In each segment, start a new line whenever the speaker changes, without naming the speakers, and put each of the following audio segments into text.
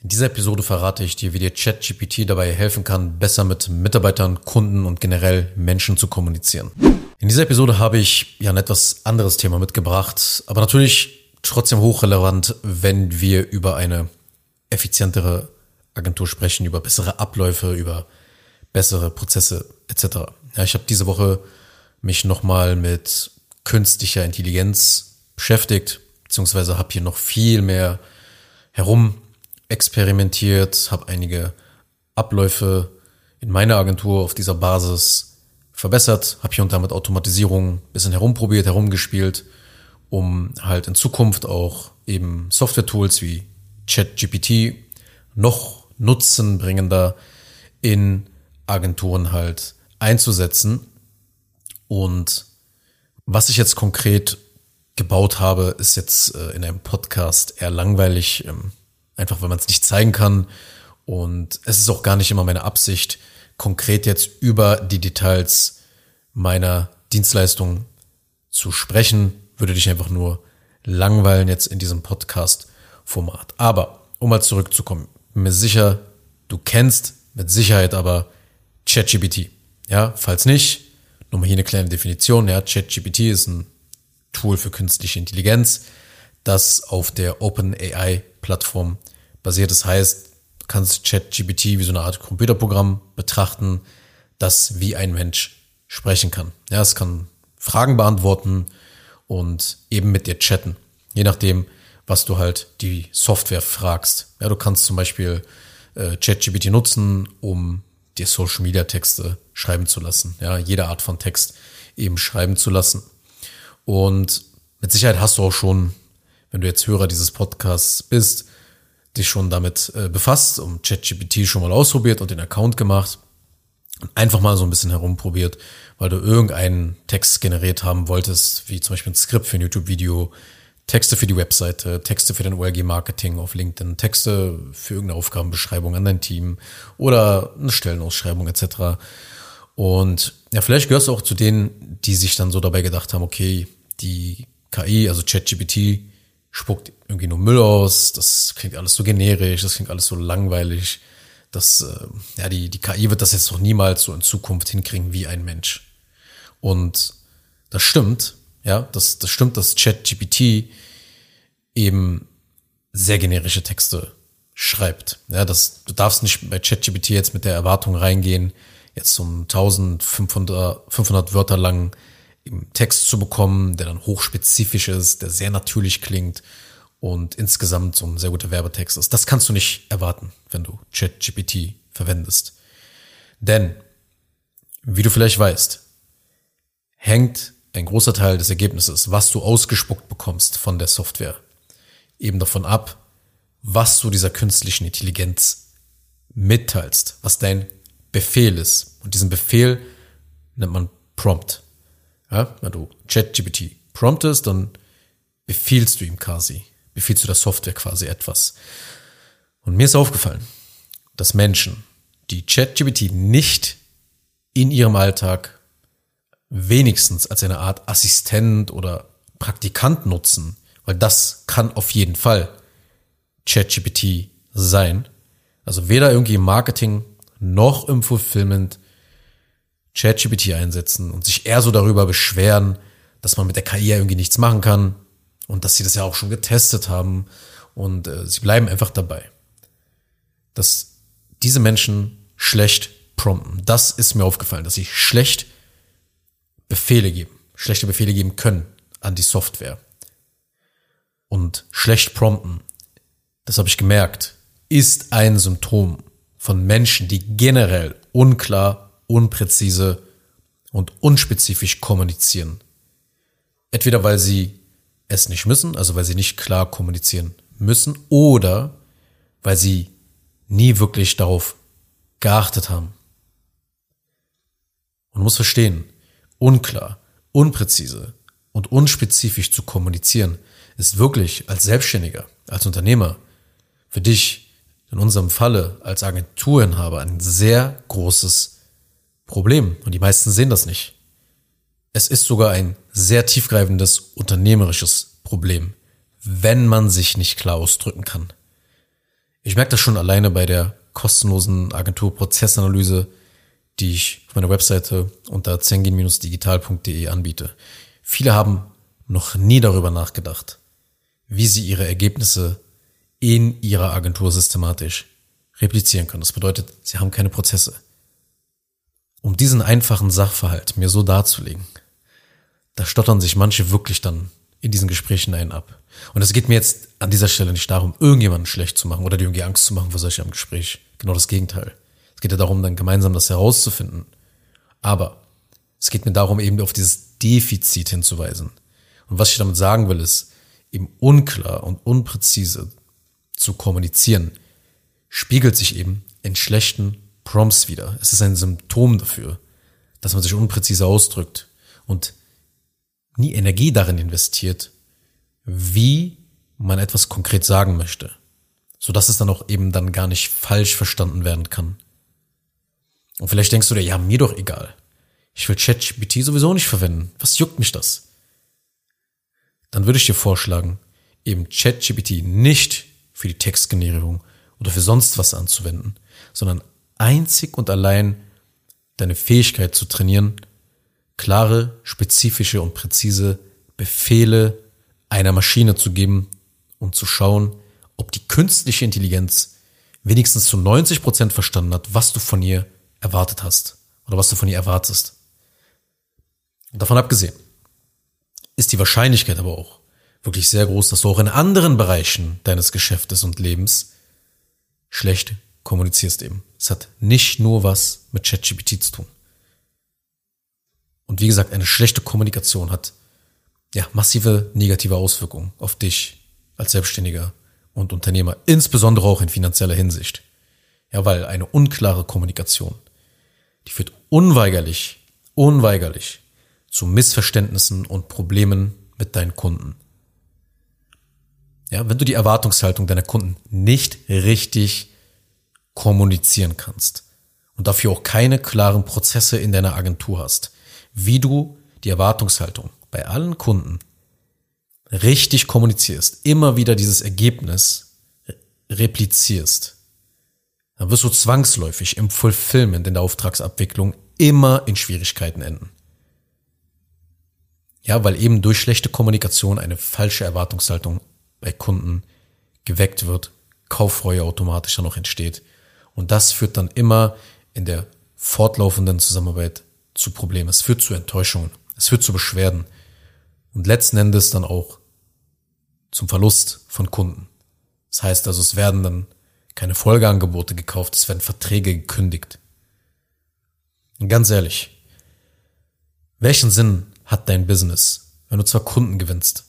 In dieser Episode verrate ich dir, wie dir ChatGPT dabei helfen kann, besser mit Mitarbeitern, Kunden und generell Menschen zu kommunizieren. In dieser Episode habe ich ja ein etwas anderes Thema mitgebracht, aber natürlich trotzdem hochrelevant, wenn wir über eine effizientere Agentur sprechen, über bessere Abläufe, über bessere Prozesse etc. Ja, ich habe diese Woche mich nochmal mit künstlicher Intelligenz beschäftigt, beziehungsweise habe hier noch viel mehr herum experimentiert, habe einige Abläufe in meiner Agentur auf dieser Basis verbessert, habe hier und da mit Automatisierung bisschen herumprobiert, herumgespielt, um halt in Zukunft auch eben Software-Tools wie ChatGPT noch nutzenbringender in Agenturen halt einzusetzen. Und was ich jetzt konkret gebaut habe, ist jetzt äh, in einem Podcast eher langweilig. Einfach weil man es nicht zeigen kann. Und es ist auch gar nicht immer meine Absicht, konkret jetzt über die Details meiner Dienstleistung zu sprechen. Würde dich einfach nur langweilen jetzt in diesem Podcast-Format. Aber um mal zurückzukommen, bin mir sicher, du kennst mit Sicherheit aber ChatGPT. Ja, falls nicht, nochmal hier eine kleine Definition. Ja, ChatGPT ist ein Tool für künstliche Intelligenz, das auf der OpenAI-Plattform basiert. Das heißt, du kannst ChatGPT wie so eine Art Computerprogramm betrachten, das wie ein Mensch sprechen kann. Ja, es kann Fragen beantworten und eben mit dir chatten. Je nachdem, was du halt die Software fragst. Ja, du kannst zum Beispiel äh, ChatGPT nutzen, um dir Social Media Texte schreiben zu lassen. Ja, jede Art von Text eben schreiben zu lassen. Und mit Sicherheit hast du auch schon, wenn du jetzt Hörer dieses Podcasts bist, dich schon damit äh, befasst, um ChatGPT schon mal ausprobiert und den Account gemacht und einfach mal so ein bisschen herumprobiert, weil du irgendeinen Text generiert haben wolltest, wie zum Beispiel ein Skript für ein YouTube-Video, Texte für die Webseite, Texte für dein OLG-Marketing auf LinkedIn, Texte für irgendeine Aufgabenbeschreibung an dein Team oder eine Stellenausschreibung etc. Und ja, vielleicht gehörst du auch zu denen, die sich dann so dabei gedacht haben, okay, die KI, also ChatGPT, spuckt irgendwie nur Müll aus, das klingt alles so generisch, das klingt alles so langweilig. Das, äh, ja, die, die KI wird das jetzt doch niemals so in Zukunft hinkriegen wie ein Mensch. Und das stimmt, ja, das, das stimmt, dass ChatGPT eben sehr generische Texte schreibt. Ja, das, du darfst nicht bei ChatGPT jetzt mit der Erwartung reingehen, jetzt zum 1500 500 Wörter lang Text zu bekommen, der dann hochspezifisch ist, der sehr natürlich klingt und insgesamt so ein sehr guter Werbetext ist. Das kannst du nicht erwarten, wenn du ChatGPT verwendest. Denn, wie du vielleicht weißt, hängt ein großer Teil des Ergebnisses, was du ausgespuckt bekommst von der Software, eben davon ab, was du dieser künstlichen Intelligenz mitteilst, was dein Befehl ist. Und diesen Befehl nennt man Prompt. Ja, wenn du ChatGPT promptest, dann befiehlst du ihm quasi, befiehlst du der Software quasi etwas. Und mir ist aufgefallen, dass Menschen, die ChatGPT nicht in ihrem Alltag wenigstens als eine Art Assistent oder Praktikant nutzen, weil das kann auf jeden Fall ChatGPT sein. Also weder irgendwie im Marketing noch im Fulfillment ChatGPT einsetzen und sich eher so darüber beschweren, dass man mit der KI irgendwie nichts machen kann und dass sie das ja auch schon getestet haben und äh, sie bleiben einfach dabei. Dass diese Menschen schlecht prompten. Das ist mir aufgefallen, dass sie schlecht Befehle geben, schlechte Befehle geben können an die Software. Und schlecht prompten, das habe ich gemerkt, ist ein Symptom von Menschen, die generell unklar unpräzise und unspezifisch kommunizieren. Entweder weil sie es nicht müssen, also weil sie nicht klar kommunizieren müssen, oder weil sie nie wirklich darauf geachtet haben. Man muss verstehen, unklar, unpräzise und unspezifisch zu kommunizieren ist wirklich als Selbstständiger, als Unternehmer für dich in unserem Falle als Agenturinhaber ein sehr großes Problem und die meisten sehen das nicht. Es ist sogar ein sehr tiefgreifendes unternehmerisches Problem, wenn man sich nicht klar ausdrücken kann. Ich merke das schon alleine bei der kostenlosen Agenturprozessanalyse, die ich auf meiner Webseite unter zengin-digital.de anbiete. Viele haben noch nie darüber nachgedacht, wie sie ihre Ergebnisse in ihrer Agentur systematisch replizieren können. Das bedeutet, sie haben keine Prozesse. Um diesen einfachen Sachverhalt mir so darzulegen, da stottern sich manche wirklich dann in diesen Gesprächen einen ab. Und es geht mir jetzt an dieser Stelle nicht darum, irgendjemanden schlecht zu machen oder dir irgendwie Angst zu machen vor solchem Gespräch. Genau das Gegenteil. Es geht ja darum, dann gemeinsam das herauszufinden. Aber es geht mir darum, eben auf dieses Defizit hinzuweisen. Und was ich damit sagen will, ist, eben unklar und unpräzise zu kommunizieren, spiegelt sich eben in schlechten Prompts wieder. Es ist ein Symptom dafür, dass man sich unpräzise ausdrückt und nie Energie darin investiert, wie man etwas konkret sagen möchte, so dass es dann auch eben dann gar nicht falsch verstanden werden kann. Und vielleicht denkst du dir, ja, mir doch egal. Ich will ChatGPT sowieso nicht verwenden. Was juckt mich das? Dann würde ich dir vorschlagen, eben ChatGPT nicht für die Textgenerierung oder für sonst was anzuwenden, sondern einzig und allein deine Fähigkeit zu trainieren, klare, spezifische und präzise Befehle einer Maschine zu geben und zu schauen, ob die künstliche Intelligenz wenigstens zu 90 Prozent verstanden hat, was du von ihr erwartet hast oder was du von ihr erwartest. Davon abgesehen ist die Wahrscheinlichkeit aber auch wirklich sehr groß, dass du auch in anderen Bereichen deines Geschäftes und Lebens schlecht kommunizierst eben. Es hat nicht nur was mit ChatGPT zu tun. Und wie gesagt, eine schlechte Kommunikation hat ja massive negative Auswirkungen auf dich als Selbstständiger und Unternehmer, insbesondere auch in finanzieller Hinsicht. Ja, weil eine unklare Kommunikation, die führt unweigerlich, unweigerlich zu Missverständnissen und Problemen mit deinen Kunden. Ja, wenn du die Erwartungshaltung deiner Kunden nicht richtig kommunizieren kannst und dafür auch keine klaren Prozesse in deiner Agentur hast, wie du die Erwartungshaltung bei allen Kunden richtig kommunizierst, immer wieder dieses Ergebnis replizierst, dann wirst du zwangsläufig im Fulfillment in der Auftragsabwicklung immer in Schwierigkeiten enden. Ja, weil eben durch schlechte Kommunikation eine falsche Erwartungshaltung bei Kunden geweckt wird, Kauffreue automatisch dann noch entsteht. Und das führt dann immer in der fortlaufenden Zusammenarbeit zu Problemen. Es führt zu Enttäuschungen. Es führt zu Beschwerden. Und letzten Endes dann auch zum Verlust von Kunden. Das heißt also, es werden dann keine Folgeangebote gekauft, es werden Verträge gekündigt. Und ganz ehrlich, welchen Sinn hat dein Business, wenn du zwar Kunden gewinnst,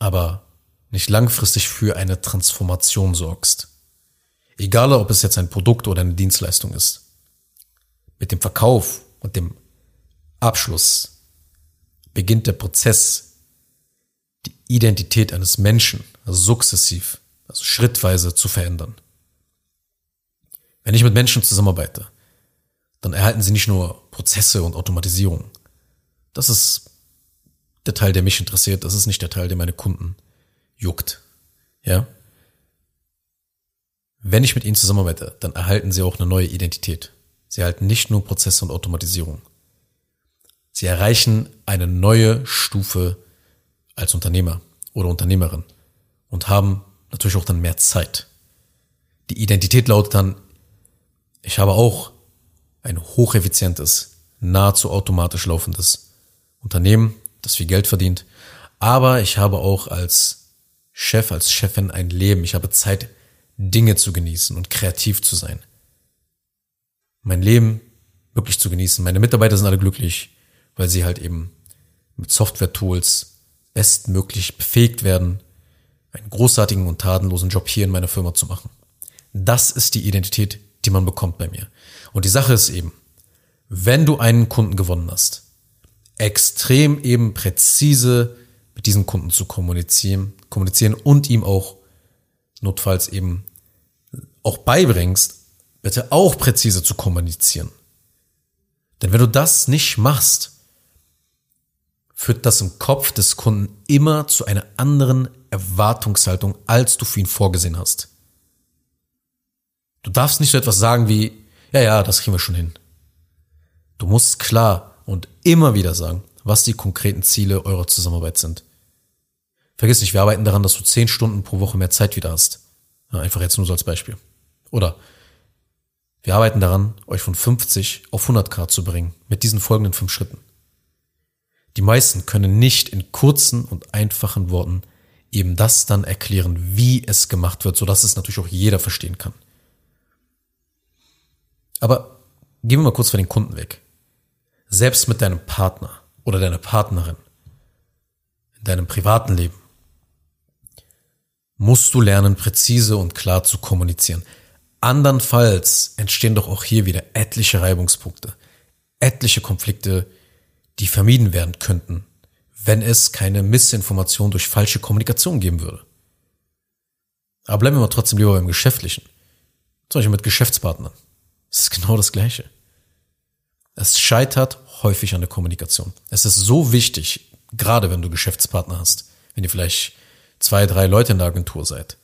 aber nicht langfristig für eine Transformation sorgst. Egal, ob es jetzt ein Produkt oder eine Dienstleistung ist. Mit dem Verkauf und dem Abschluss beginnt der Prozess, die Identität eines Menschen also sukzessiv, also schrittweise zu verändern. Wenn ich mit Menschen zusammenarbeite, dann erhalten sie nicht nur Prozesse und Automatisierung. Das ist der Teil, der mich interessiert. Das ist nicht der Teil, der meine Kunden juckt. Ja? Wenn ich mit ihnen zusammenarbeite, dann erhalten sie auch eine neue Identität. Sie erhalten nicht nur Prozesse und Automatisierung. Sie erreichen eine neue Stufe als Unternehmer oder Unternehmerin und haben natürlich auch dann mehr Zeit. Die Identität lautet dann, ich habe auch ein hocheffizientes, nahezu automatisch laufendes Unternehmen, das viel Geld verdient, aber ich habe auch als Chef, als Chefin ein Leben. Ich habe Zeit, Dinge zu genießen und kreativ zu sein. Mein Leben wirklich zu genießen. Meine Mitarbeiter sind alle glücklich, weil sie halt eben mit Software-Tools bestmöglich befähigt werden, einen großartigen und tatenlosen Job hier in meiner Firma zu machen. Das ist die Identität, die man bekommt bei mir. Und die Sache ist eben, wenn du einen Kunden gewonnen hast, extrem eben präzise mit diesem Kunden zu kommunizieren, kommunizieren und ihm auch notfalls eben auch beibringst, bitte auch präzise zu kommunizieren. Denn wenn du das nicht machst, führt das im Kopf des Kunden immer zu einer anderen Erwartungshaltung, als du für ihn vorgesehen hast. darfst nicht so etwas sagen wie, ja, ja, das kriegen wir schon hin. Du musst klar und immer wieder sagen, was die konkreten Ziele eurer Zusammenarbeit sind. Vergiss nicht, wir arbeiten daran, dass du zehn Stunden pro Woche mehr Zeit wieder hast. Ja, einfach jetzt nur so als Beispiel. Oder wir arbeiten daran, euch von 50 auf 100 Grad zu bringen, mit diesen folgenden fünf Schritten. Die meisten können nicht in kurzen und einfachen Worten eben das dann erklären, wie es gemacht wird, sodass es natürlich auch jeder verstehen kann. Aber gehen wir mal kurz von den Kunden weg. Selbst mit deinem Partner oder deiner Partnerin in deinem privaten Leben musst du lernen, präzise und klar zu kommunizieren. Andernfalls entstehen doch auch hier wieder etliche Reibungspunkte, etliche Konflikte, die vermieden werden könnten, wenn es keine Missinformation durch falsche Kommunikation geben würde. Aber bleiben wir mal trotzdem lieber beim Geschäftlichen. Zum Beispiel mit Geschäftspartnern. Es ist genau das Gleiche. Es scheitert häufig an der Kommunikation. Es ist so wichtig, gerade wenn du Geschäftspartner hast, wenn ihr vielleicht zwei, drei Leute in der Agentur seid,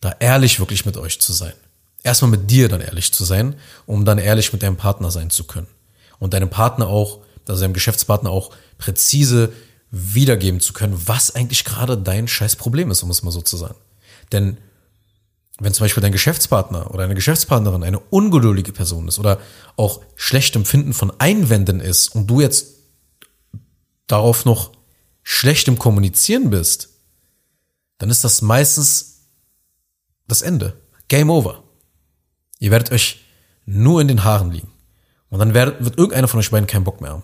da ehrlich wirklich mit euch zu sein erstmal mit dir dann ehrlich zu sein, um dann ehrlich mit deinem Partner sein zu können. Und deinem Partner auch, also deinem Geschäftspartner auch präzise wiedergeben zu können, was eigentlich gerade dein scheiß Problem ist, um es mal so zu sagen. Denn wenn zum Beispiel dein Geschäftspartner oder eine Geschäftspartnerin eine ungeduldige Person ist oder auch schlecht Empfinden von Einwänden ist und du jetzt darauf noch schlecht im Kommunizieren bist, dann ist das meistens das Ende. Game over. Ihr werdet euch nur in den Haaren liegen. Und dann wird, wird irgendeiner von euch beiden keinen Bock mehr haben.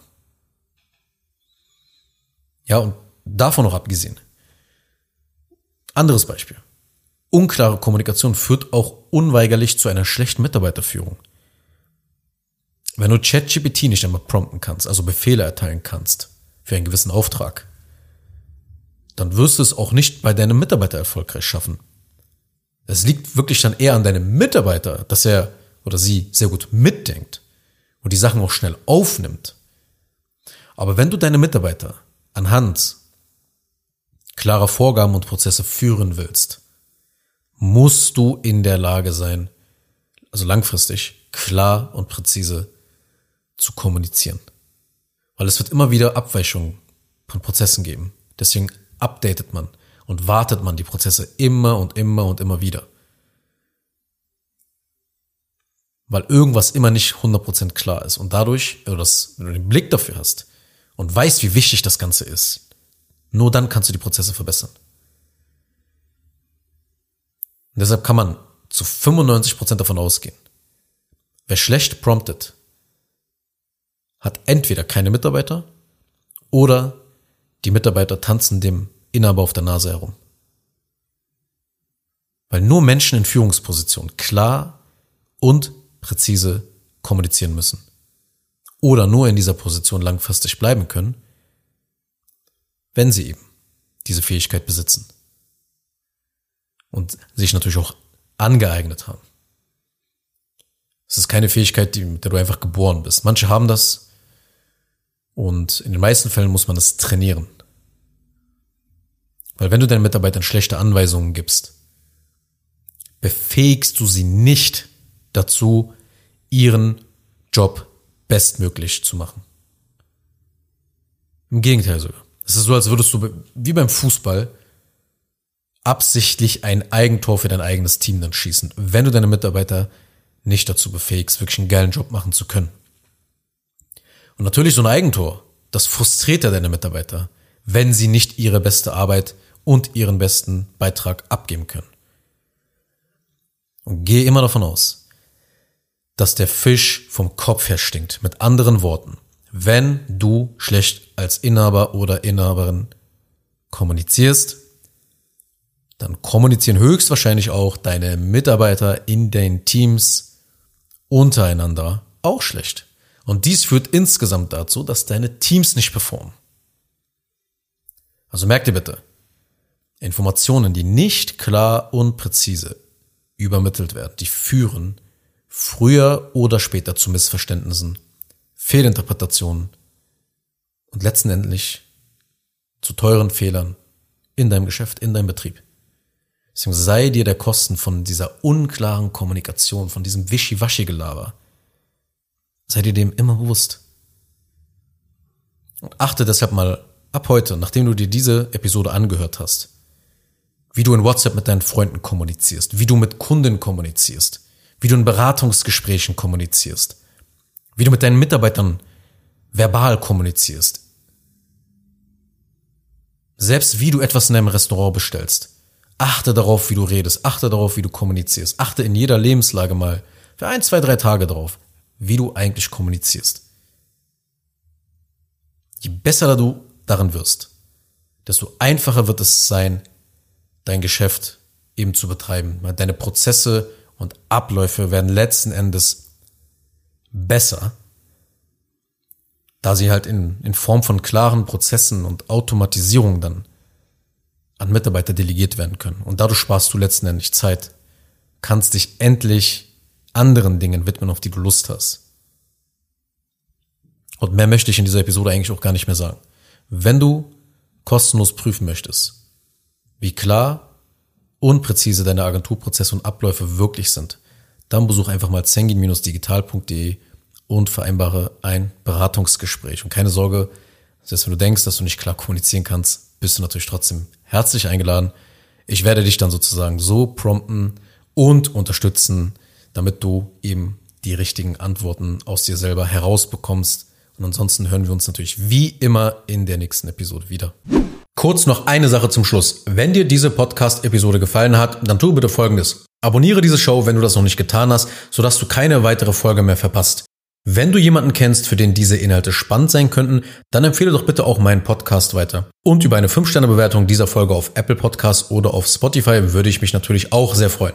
Ja, und davon noch abgesehen. Anderes Beispiel. Unklare Kommunikation führt auch unweigerlich zu einer schlechten Mitarbeiterführung. Wenn du ChatGPT nicht einmal prompten kannst, also Befehle erteilen kannst für einen gewissen Auftrag, dann wirst du es auch nicht bei deinem Mitarbeiter erfolgreich schaffen. Es liegt wirklich dann eher an deinem Mitarbeiter, dass er oder sie sehr gut mitdenkt und die Sachen auch schnell aufnimmt. Aber wenn du deine Mitarbeiter anhand klarer Vorgaben und Prozesse führen willst, musst du in der Lage sein, also langfristig klar und präzise zu kommunizieren. Weil es wird immer wieder Abweichungen von Prozessen geben. Deswegen updatet man und wartet man die Prozesse immer und immer und immer wieder. Weil irgendwas immer nicht 100% klar ist. Und dadurch, du, das, wenn du den Blick dafür hast und weißt, wie wichtig das Ganze ist, nur dann kannst du die Prozesse verbessern. Und deshalb kann man zu 95% davon ausgehen. Wer schlecht promptet, hat entweder keine Mitarbeiter oder die Mitarbeiter tanzen dem Inhaber auf der Nase herum. Weil nur Menschen in Führungspositionen klar und präzise kommunizieren müssen. Oder nur in dieser Position langfristig bleiben können, wenn sie eben diese Fähigkeit besitzen. Und sich natürlich auch angeeignet haben. Es ist keine Fähigkeit, mit der du einfach geboren bist. Manche haben das und in den meisten Fällen muss man es trainieren. Weil wenn du deinen Mitarbeitern schlechte Anweisungen gibst, befähigst du sie nicht dazu, ihren Job bestmöglich zu machen. Im Gegenteil sogar. Es ist so, als würdest du wie beim Fußball absichtlich ein Eigentor für dein eigenes Team dann schießen, wenn du deine Mitarbeiter nicht dazu befähigst, wirklich einen geilen Job machen zu können. Und natürlich so ein Eigentor, das frustriert ja deine Mitarbeiter, wenn sie nicht ihre beste Arbeit und ihren besten Beitrag abgeben können. Und gehe immer davon aus, dass der Fisch vom Kopf her stinkt. Mit anderen Worten, wenn du schlecht als Inhaber oder Inhaberin kommunizierst, dann kommunizieren höchstwahrscheinlich auch deine Mitarbeiter in den Teams untereinander auch schlecht. Und dies führt insgesamt dazu, dass deine Teams nicht performen. Also merk dir bitte, Informationen, die nicht klar und präzise übermittelt werden, die führen früher oder später zu Missverständnissen, Fehlinterpretationen und letztendlich zu teuren Fehlern in deinem Geschäft, in deinem Betrieb. Deswegen sei dir der Kosten von dieser unklaren Kommunikation, von diesem Wischiwaschi-Gelaber, sei dir dem immer bewusst. Und achte deshalb mal ab heute, nachdem du dir diese Episode angehört hast, wie du in WhatsApp mit deinen Freunden kommunizierst, wie du mit Kunden kommunizierst, wie du in Beratungsgesprächen kommunizierst, wie du mit deinen Mitarbeitern verbal kommunizierst. Selbst wie du etwas in deinem Restaurant bestellst. Achte darauf, wie du redest, achte darauf, wie du kommunizierst, achte in jeder Lebenslage mal für ein, zwei, drei Tage darauf, wie du eigentlich kommunizierst. Je besser du darin wirst, desto einfacher wird es sein, dein Geschäft eben zu betreiben. Deine Prozesse und Abläufe werden letzten Endes besser, da sie halt in, in Form von klaren Prozessen und Automatisierung dann an Mitarbeiter delegiert werden können. Und dadurch sparst du letzten Endes Zeit, kannst dich endlich anderen Dingen widmen, auf die du Lust hast. Und mehr möchte ich in dieser Episode eigentlich auch gar nicht mehr sagen. Wenn du kostenlos prüfen möchtest, wie klar und präzise deine Agenturprozesse und Abläufe wirklich sind, dann besuch einfach mal zengin-digital.de und vereinbare ein Beratungsgespräch. Und keine Sorge, selbst wenn du denkst, dass du nicht klar kommunizieren kannst, bist du natürlich trotzdem herzlich eingeladen. Ich werde dich dann sozusagen so prompten und unterstützen, damit du eben die richtigen Antworten aus dir selber herausbekommst. Und ansonsten hören wir uns natürlich wie immer in der nächsten Episode wieder. Kurz noch eine Sache zum Schluss. Wenn dir diese Podcast-Episode gefallen hat, dann tu bitte Folgendes. Abonniere diese Show, wenn du das noch nicht getan hast, sodass du keine weitere Folge mehr verpasst. Wenn du jemanden kennst, für den diese Inhalte spannend sein könnten, dann empfehle doch bitte auch meinen Podcast weiter. Und über eine 5-Sterne-Bewertung dieser Folge auf Apple Podcasts oder auf Spotify würde ich mich natürlich auch sehr freuen.